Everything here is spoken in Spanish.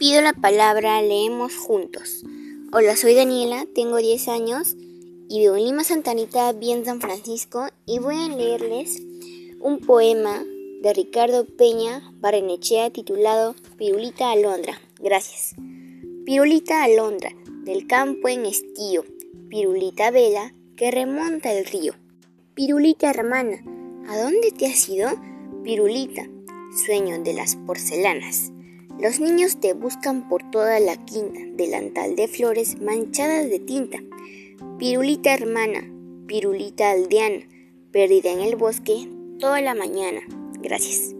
Pido la palabra, leemos juntos. Hola, soy Daniela, tengo 10 años y vivo en Lima Santanita, bien San Francisco, y voy a leerles un poema de Ricardo Peña Barrenechea titulado Pirulita Alondra. Gracias. Pirulita Alondra, del campo en estío, Pirulita vela que remonta el río. Pirulita hermana, ¿a dónde te has ido? Pirulita, sueño de las porcelanas. Los niños te buscan por toda la quinta, delantal de flores manchadas de tinta. Pirulita hermana, pirulita aldeana, perdida en el bosque toda la mañana. Gracias.